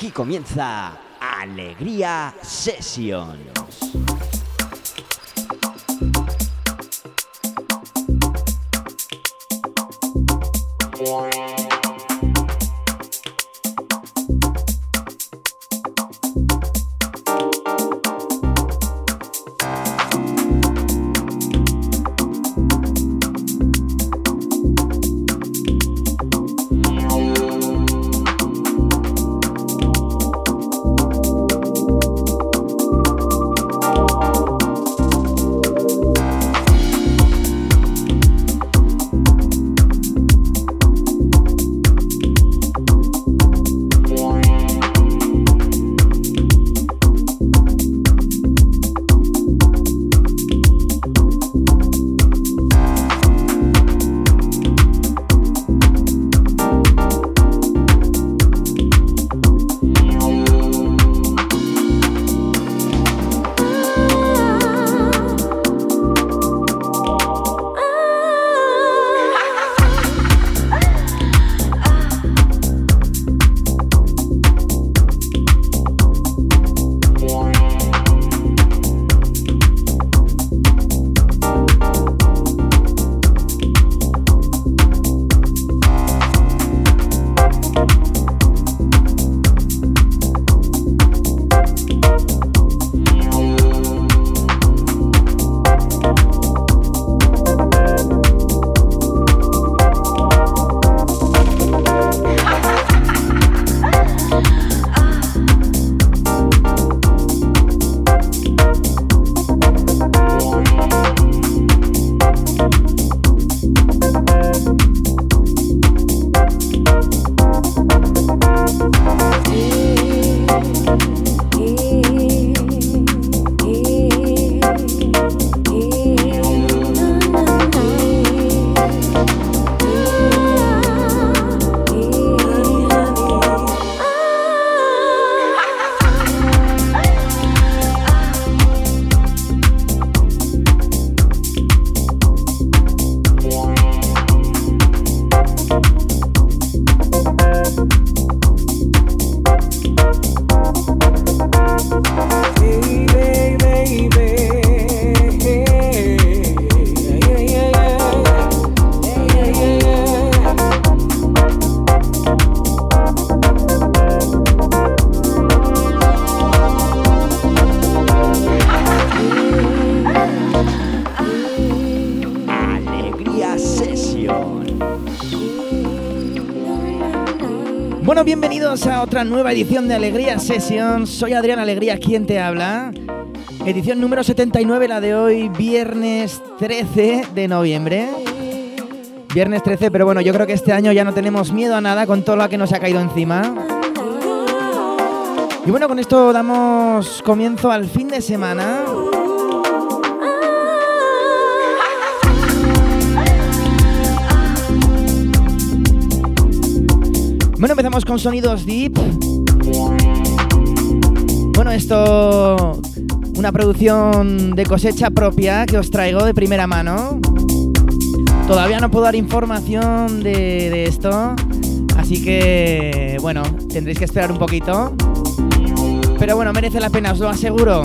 Aquí comienza Alegría Sessions. Nueva edición de Alegría Sessions. Soy Adrián Alegría, quien te habla. Edición número 79, la de hoy, viernes 13 de noviembre. Viernes 13, pero bueno, yo creo que este año ya no tenemos miedo a nada con todo lo que nos ha caído encima. Y bueno, con esto damos comienzo al fin de semana. Bueno, empezamos con sonidos deep. Bueno, esto una producción de cosecha propia que os traigo de primera mano. Todavía no puedo dar información de, de esto, así que bueno, tendréis que esperar un poquito. Pero bueno, merece la pena, os lo aseguro.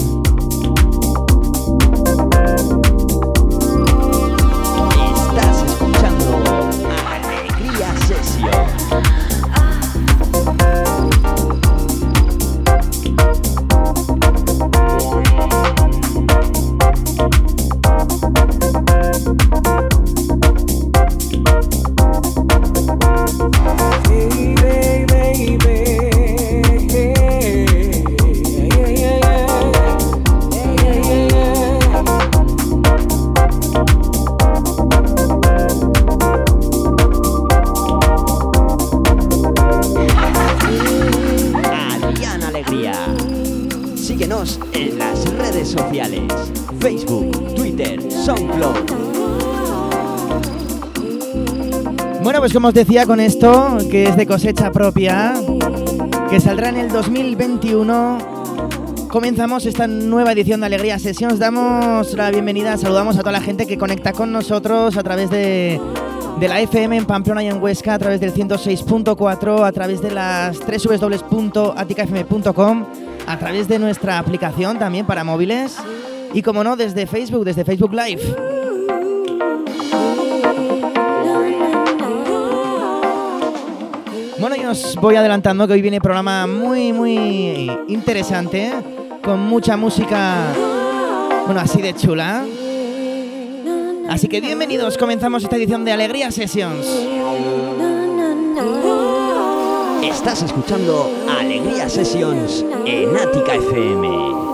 Como os decía con esto, que es de cosecha propia, que saldrá en el 2021, comenzamos esta nueva edición de Alegría Sessions. Damos la bienvenida, saludamos a toda la gente que conecta con nosotros a través de la FM en Pamplona y en Huesca a través del 106.4, a través de las www.aticafm.com, a través de nuestra aplicación también para móviles y como no desde Facebook, desde Facebook Live. Bueno, yo os voy adelantando que hoy viene programa muy, muy interesante, con mucha música, bueno, así de chula. Así que bienvenidos, comenzamos esta edición de Alegría Sessions. Estás escuchando Alegría Sessions en Ática FM.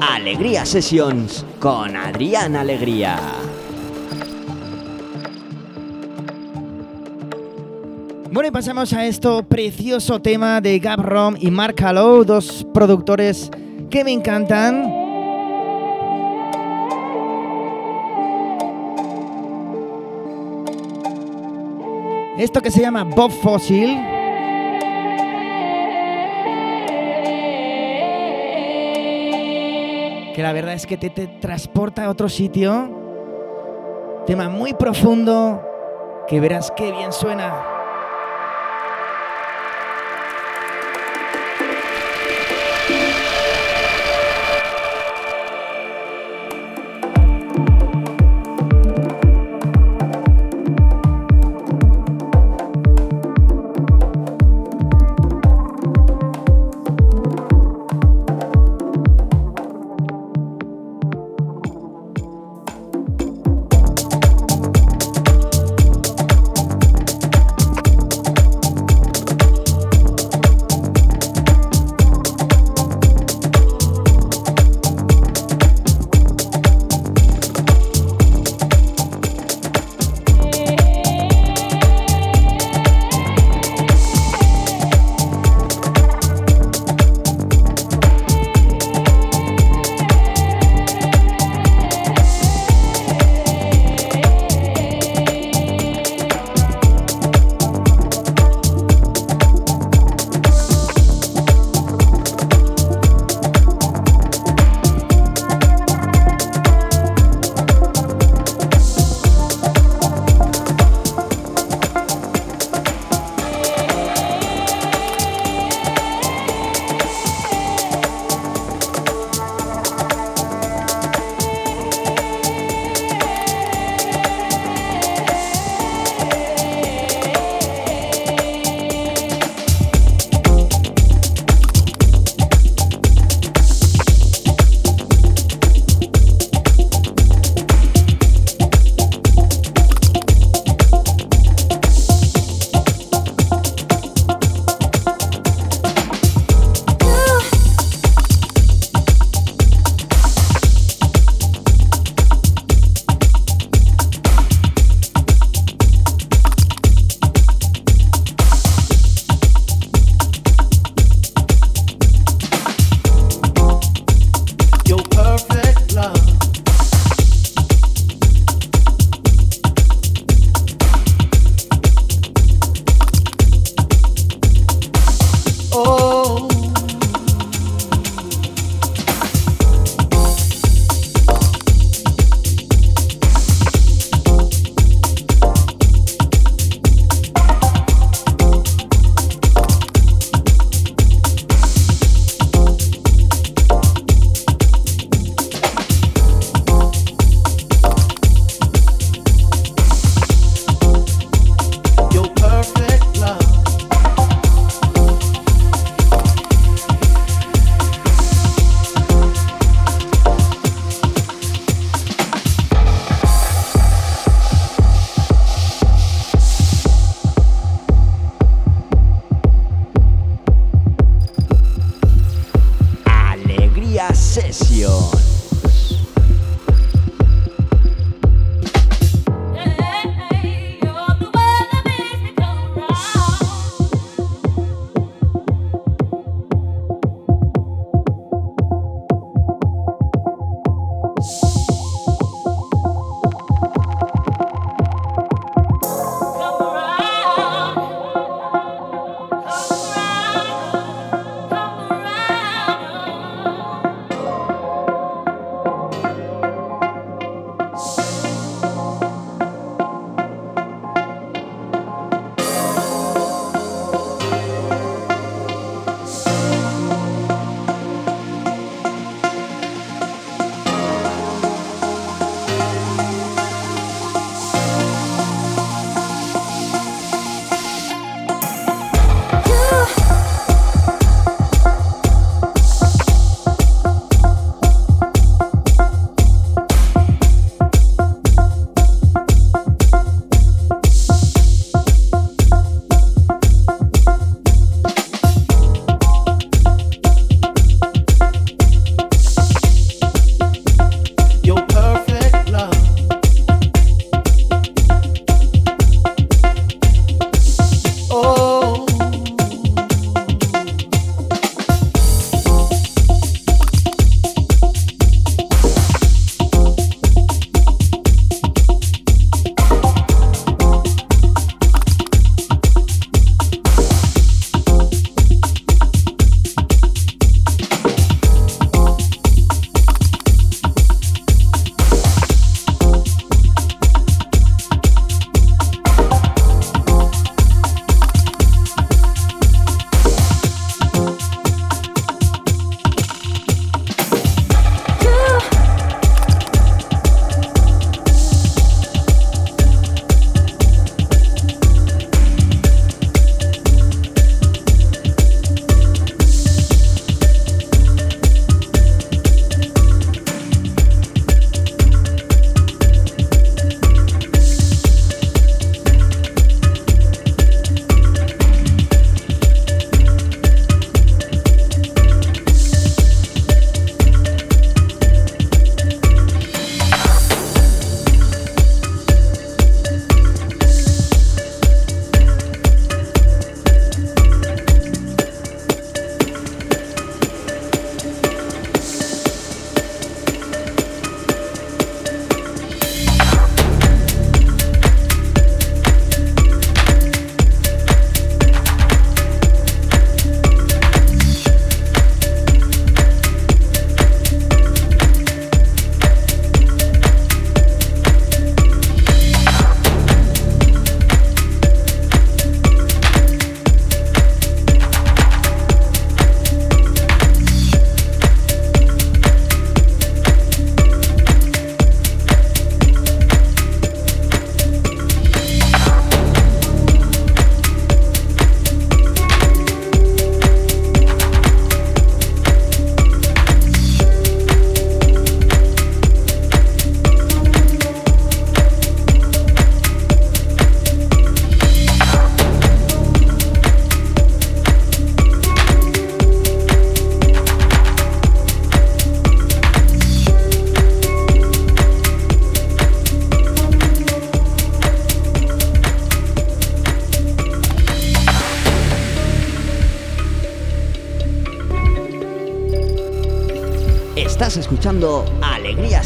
Alegría Sessions con Adrián Alegría. Bueno, y pasamos a esto precioso tema de Gab Rom y Mark Hallow, dos productores que me encantan. Esto que se llama Bob Fossil. Que la verdad es que te, transporta a otro sitio. Tema muy profundo que verás qué bien suena.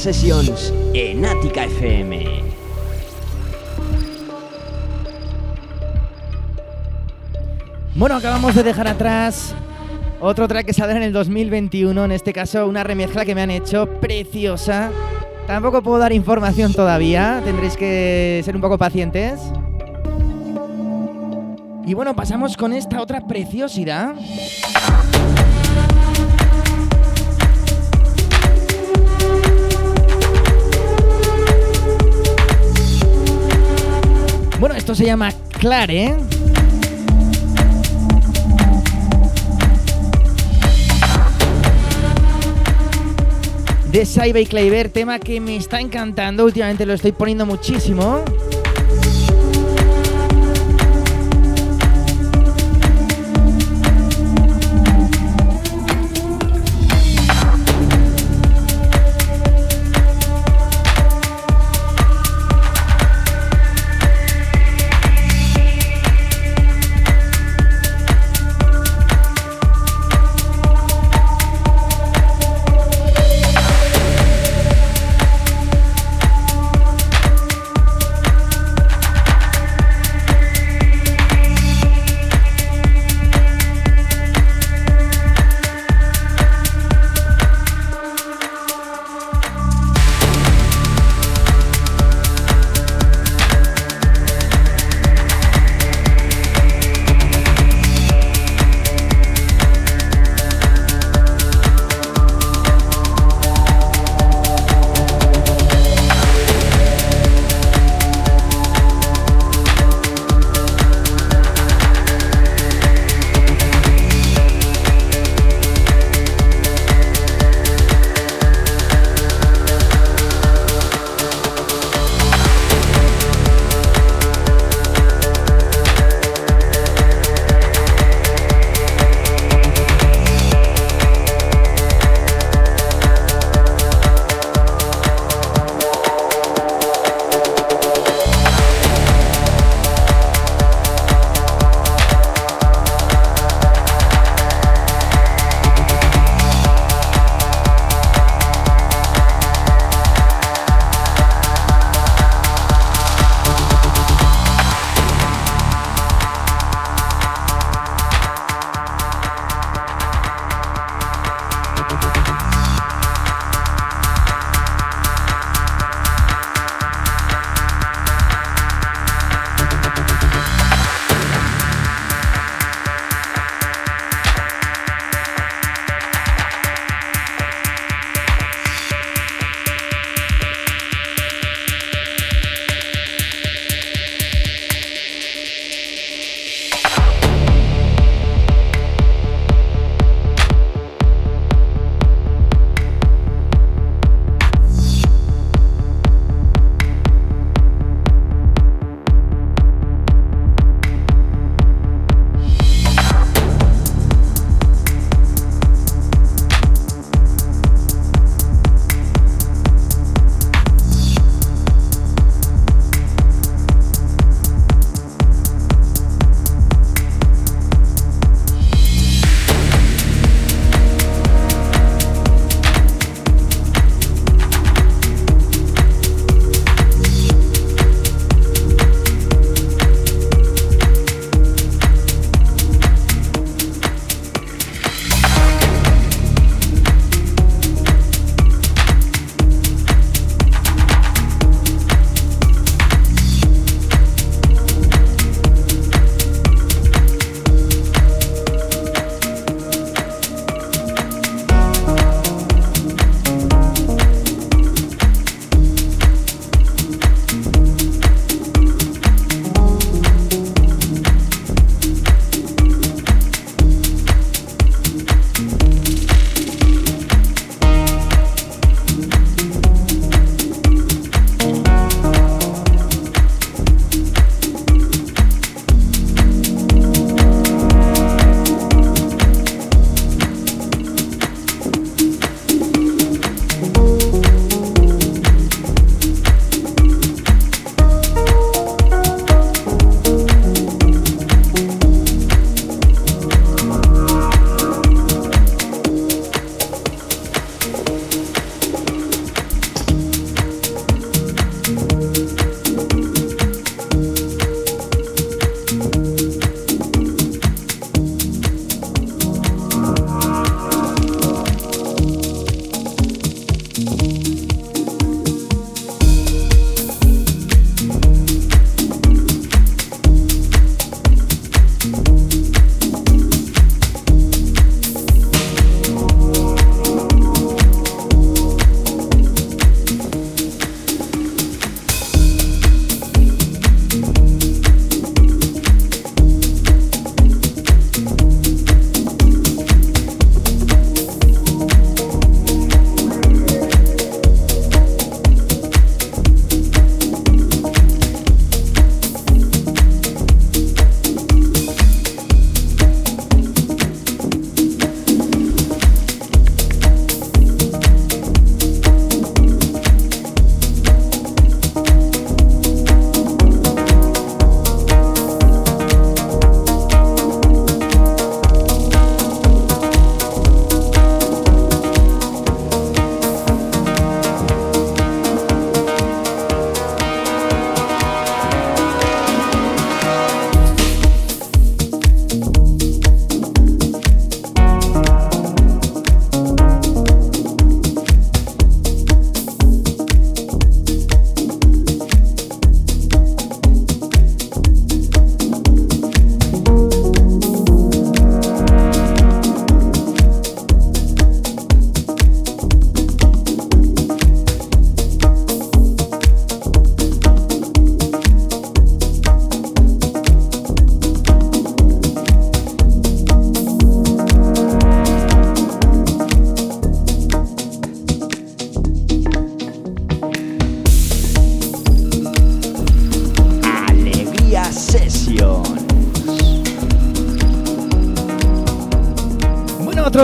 Sessions en Ática FM. Bueno, acabamos de dejar atrás otro track que saldrá en el 2021, en este caso una remezcla que me han hecho preciosa. Tampoco puedo dar información todavía, tendréis que ser un poco pacientes. Y bueno, pasamos con esta otra preciosidad. Bueno, esto se llama Clare. De Saiba y Kleiber, tema que me está encantando. Últimamente lo estoy poniendo muchísimo.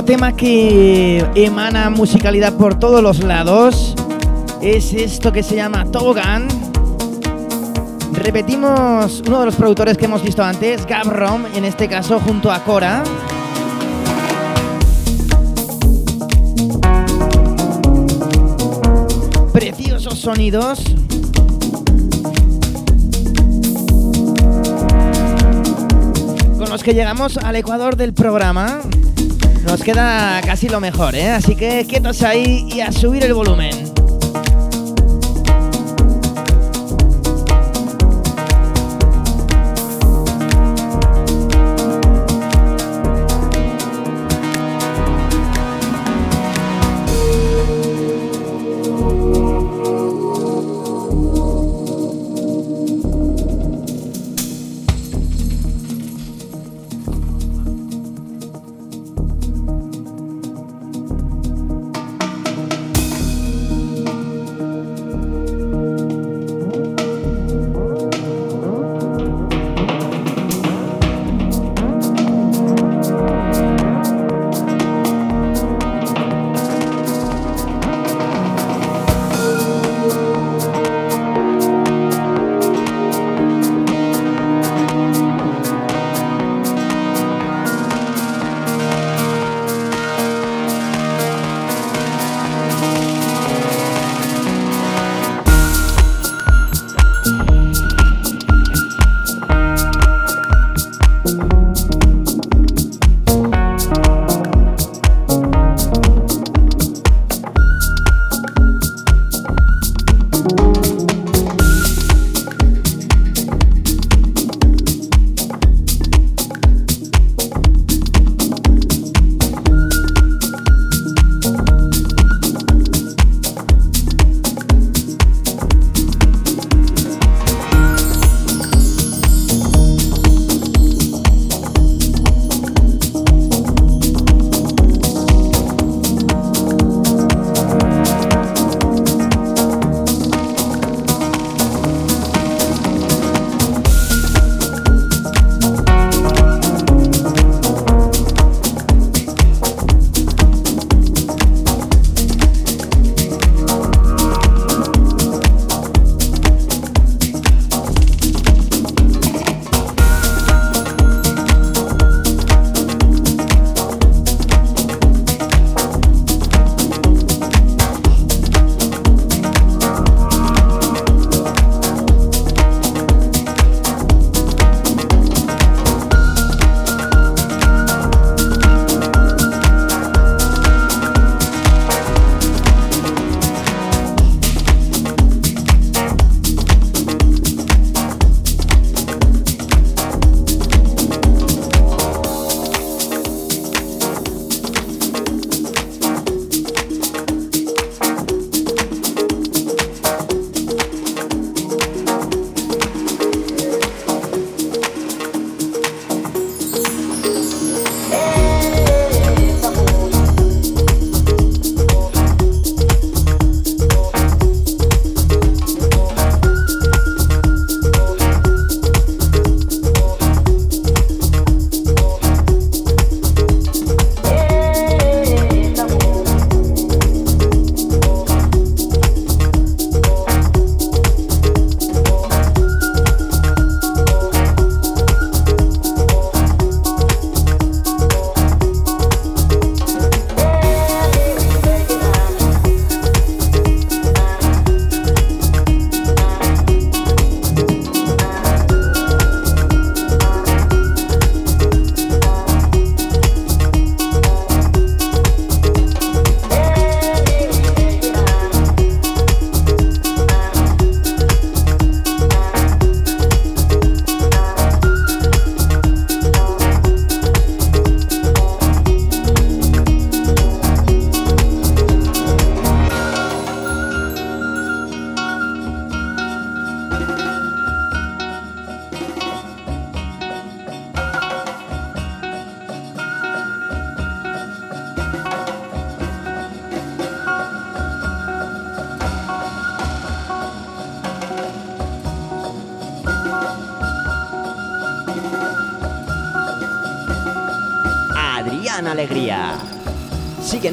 Tema que emana musicalidad por todos los lados es esto que se llama Togan. Repetimos uno de los productores que hemos visto antes, Gabrom, en este caso junto a Cora. Preciosos sonidos. Con los que llegamos al ecuador del programa. Nos queda casi lo mejor, ¿eh? Así que quietos ahí y a subir el volumen.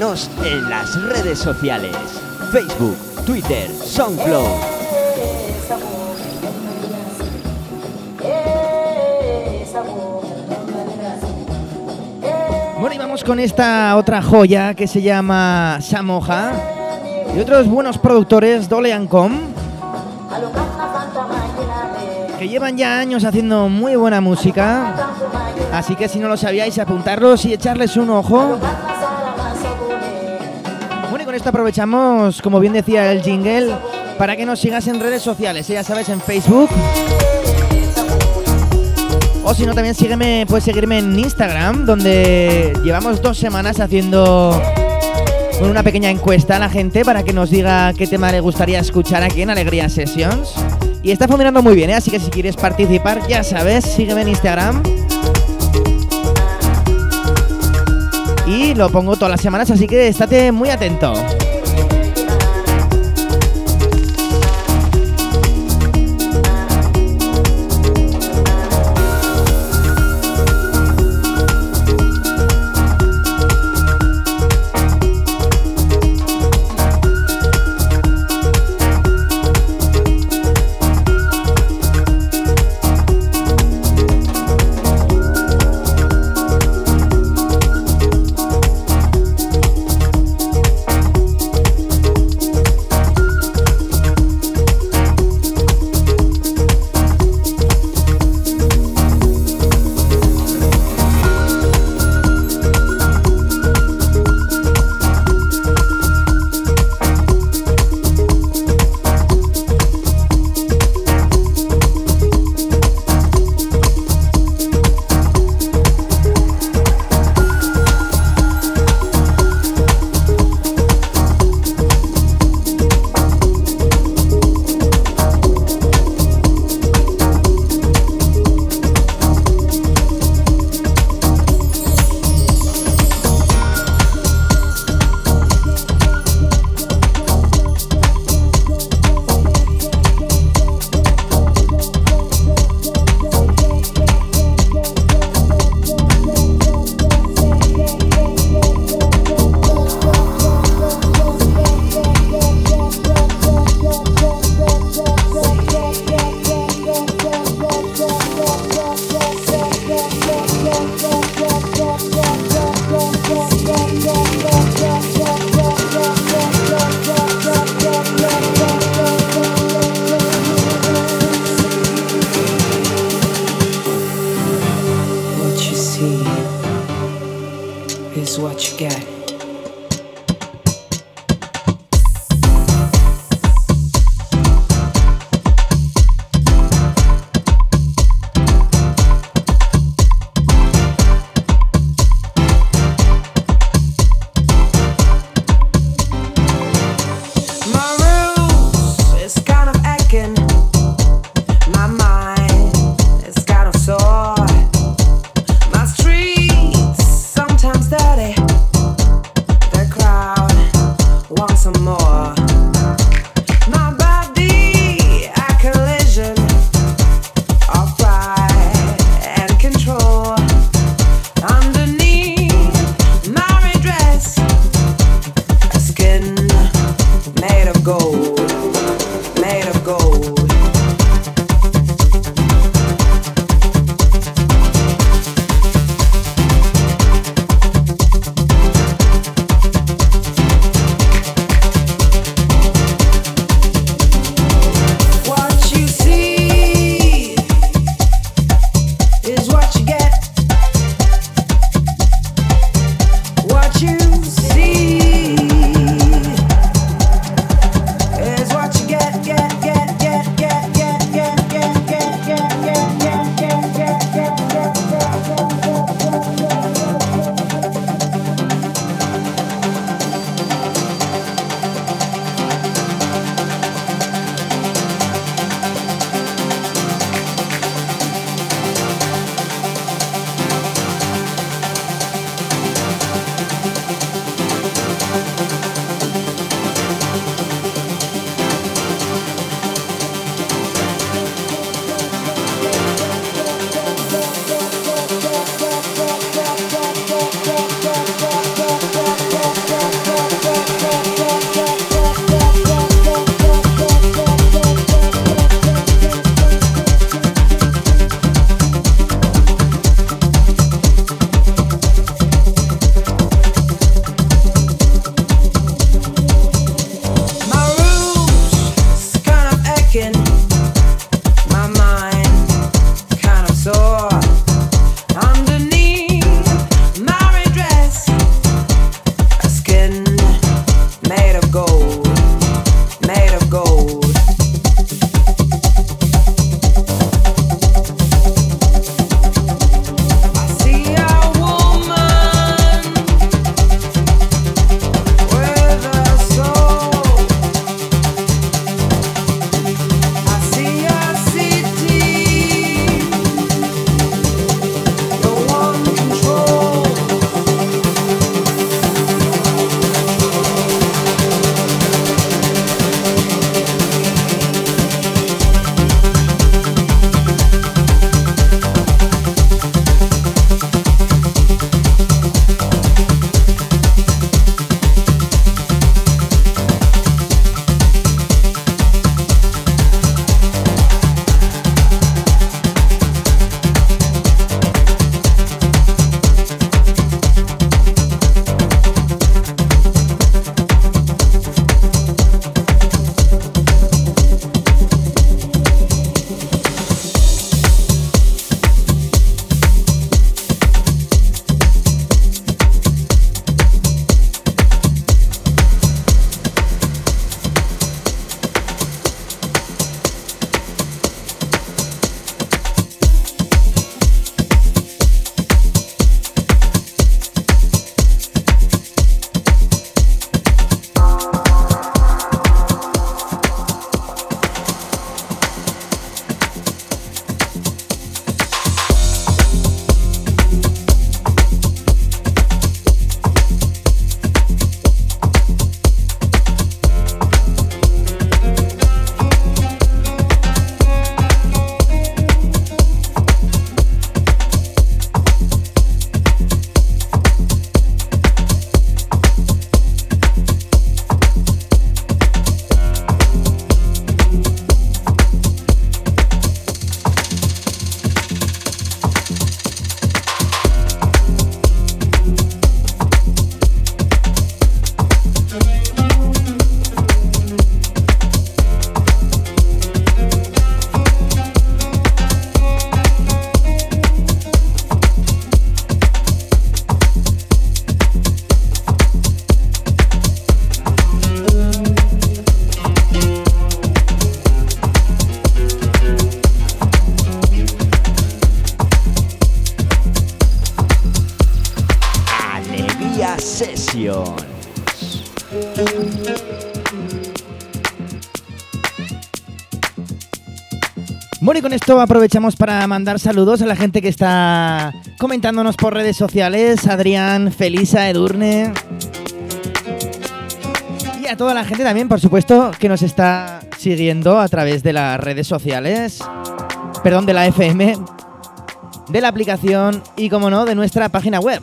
Síguenos en las redes sociales, Facebook, Twitter, SoundCloud. Bueno, y vamos con esta otra joya que se llama Samoja y otros buenos productores, Dole Com, que llevan ya años haciendo muy buena música. Así que si no lo sabíais, apuntarlos y echarles un ojo. Con esto aprovechamos, como bien decía el jingle, para que nos sigas en redes sociales, ¿eh? ya sabes, en Facebook. O si no, también sígueme, puedes seguirme en Instagram, donde llevamos dos semanas haciendo una pequeña encuesta a la gente para que nos diga qué tema le gustaría escuchar aquí en Alegría Sessions. Y está funcionando muy bien, ¿eh? así que si quieres participar, ya sabes, sígueme en Instagram. Y lo pongo todas las semanas, así que estate muy atento. Esto aprovechamos para mandar saludos a la gente que está comentándonos por redes sociales. Adrián, Felisa, Edurne. Y a toda la gente también, por supuesto, que nos está siguiendo a través de las redes sociales. Perdón, de la FM, de la aplicación y, como no, de nuestra página web.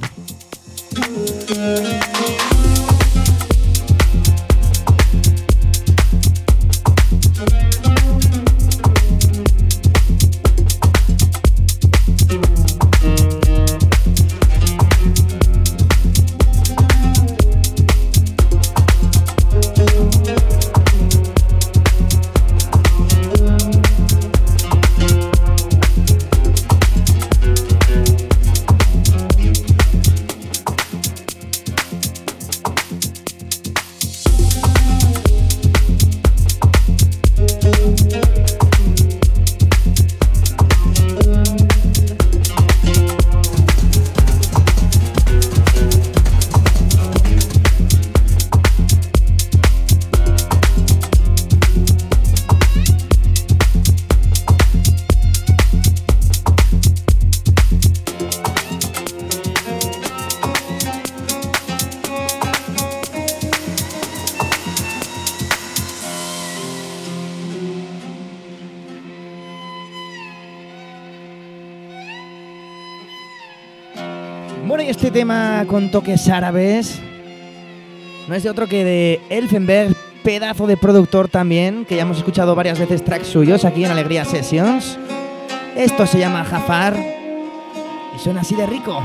Toques árabes no es de otro que de Elfenberg, pedazo de productor también, que ya hemos escuchado varias veces tracks suyos aquí en Alegría Sessions. Esto se llama Jafar y suena así de rico.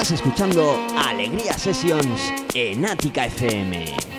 Estás escuchando Alegría Sessions en Ática FM.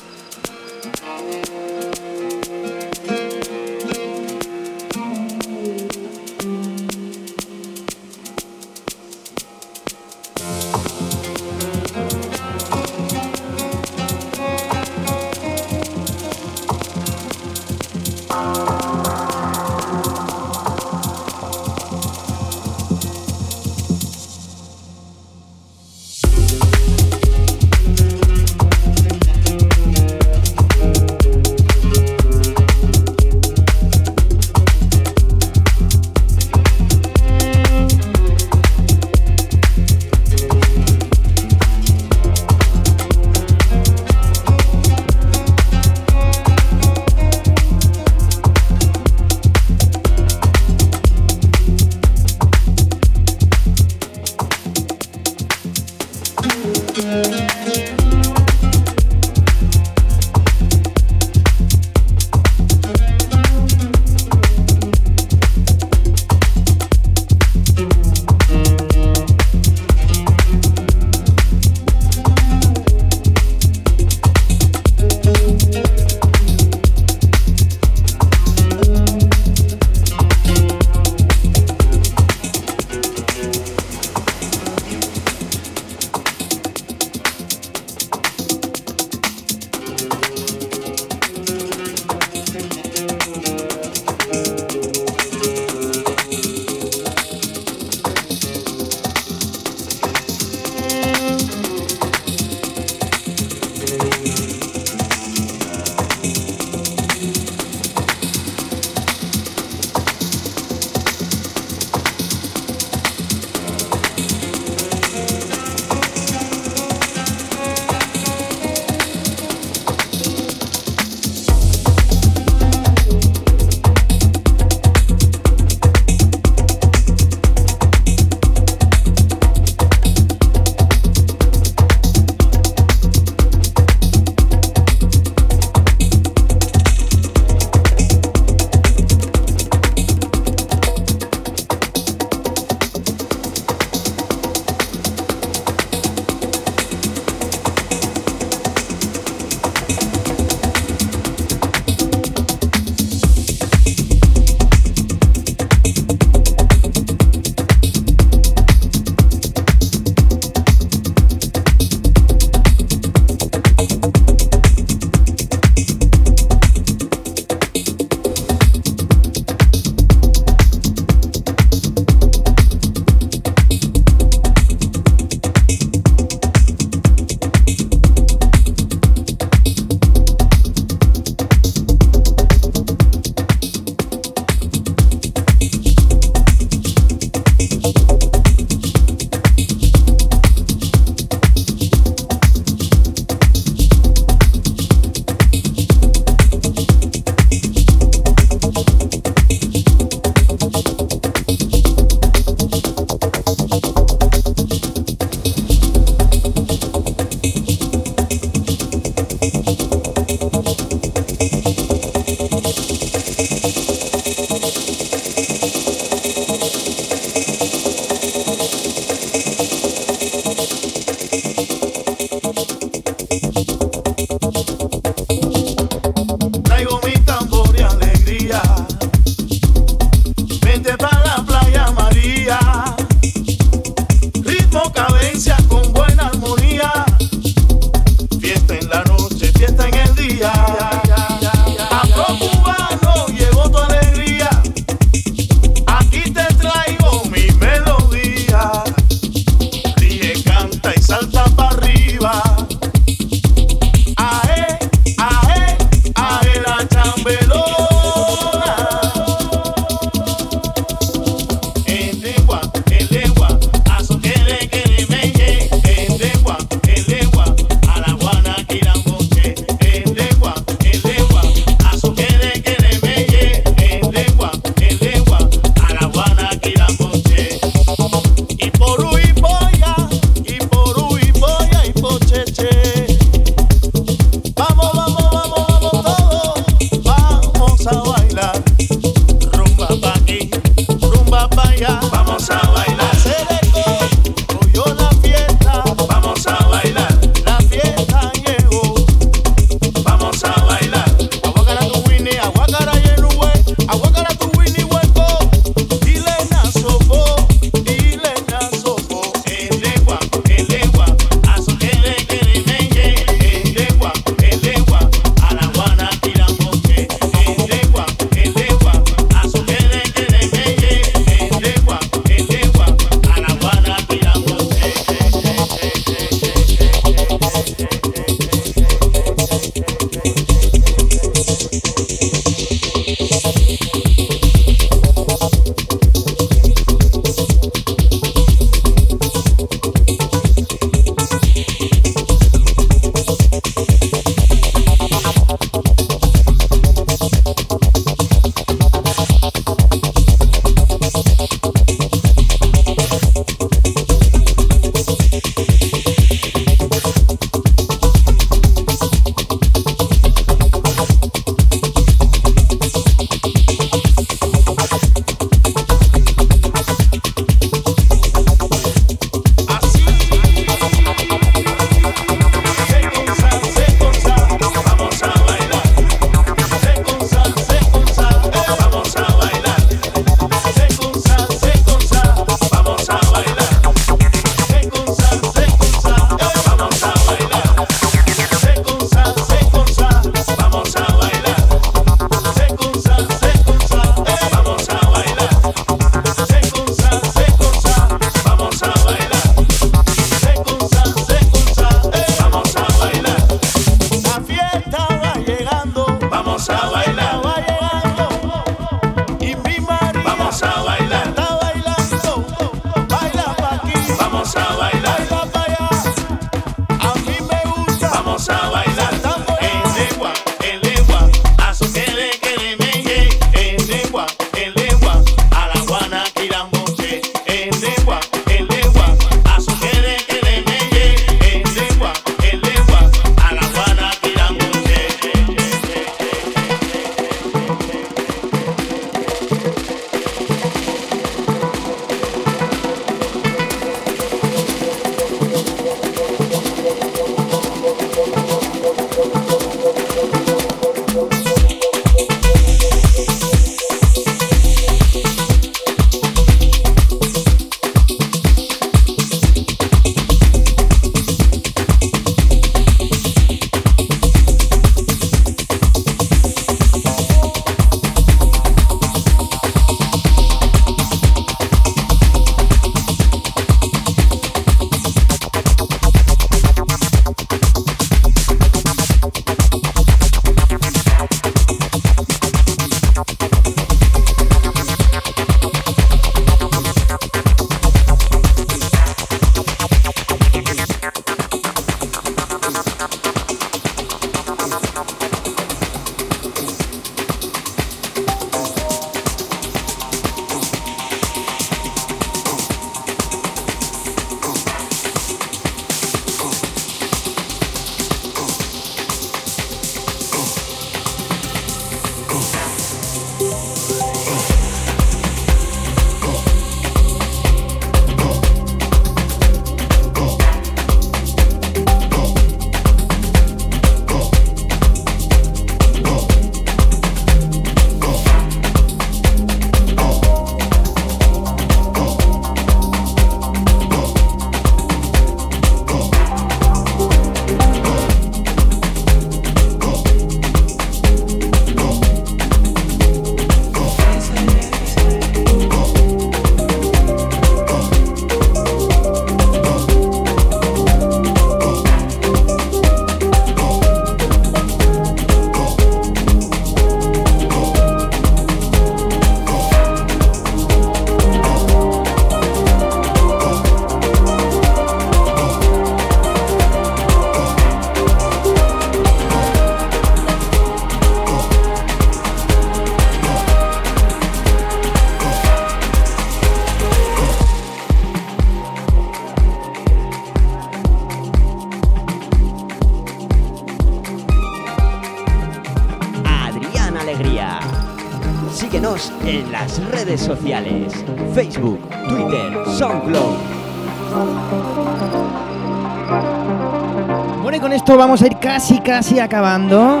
Con esto vamos a ir casi, casi acabando.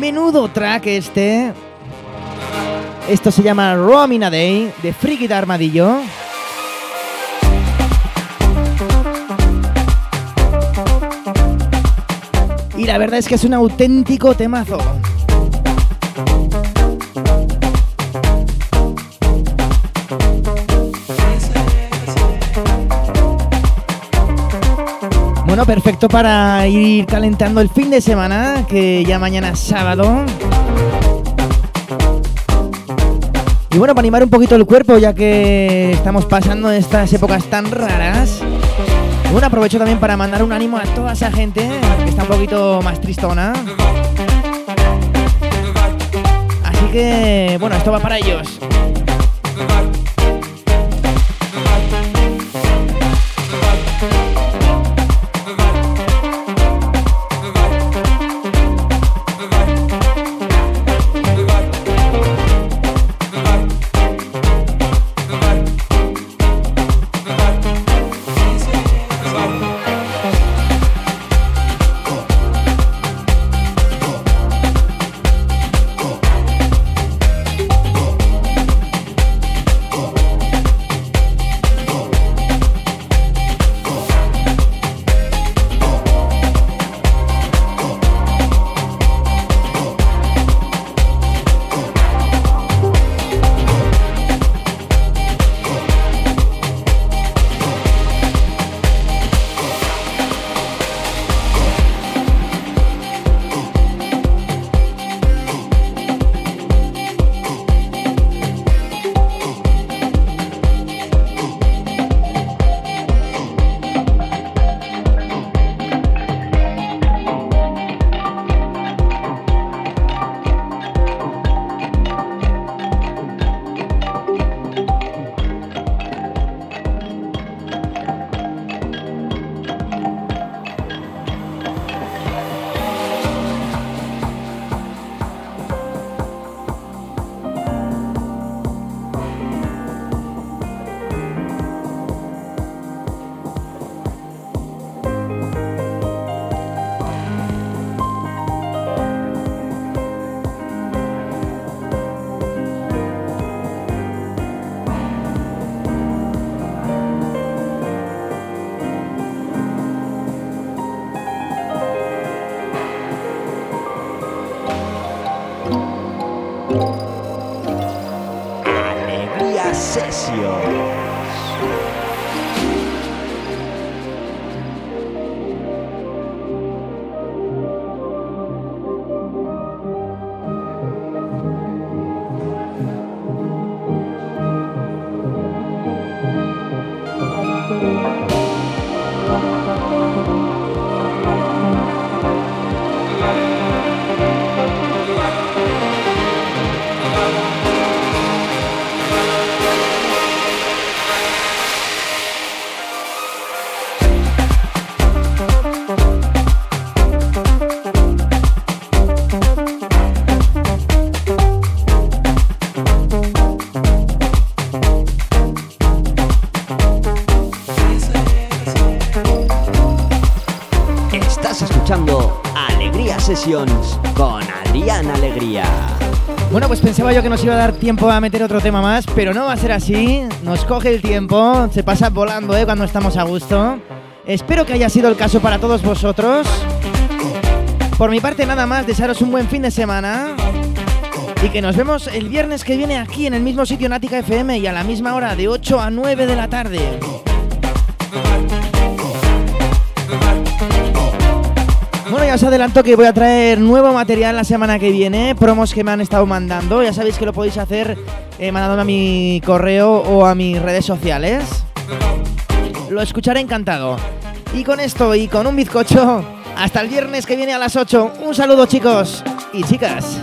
Menudo track este. Esto se llama Romina Day de Friki Armadillo. Y la verdad es que es un auténtico temazo. Bueno, perfecto para ir calentando el fin de semana, que ya mañana es sábado. Y bueno, para animar un poquito el cuerpo, ya que estamos pasando estas épocas tan raras. Bueno, aprovecho también para mandar un ánimo a toda esa gente que está un poquito más tristona. Así que, bueno, esto va para ellos. Pensaba yo que nos iba a dar tiempo a meter otro tema más, pero no va a ser así. Nos coge el tiempo, se pasa volando ¿eh? cuando estamos a gusto. Espero que haya sido el caso para todos vosotros. Por mi parte nada más, desearos un buen fin de semana. Y que nos vemos el viernes que viene aquí en el mismo sitio Nática FM y a la misma hora de 8 a 9 de la tarde. Os adelanto que voy a traer nuevo material la semana que viene, promos que me han estado mandando. Ya sabéis que lo podéis hacer eh, mandándome a mi correo o a mis redes sociales. Lo escucharé encantado. Y con esto y con un bizcocho, hasta el viernes que viene a las 8. Un saludo chicos y chicas.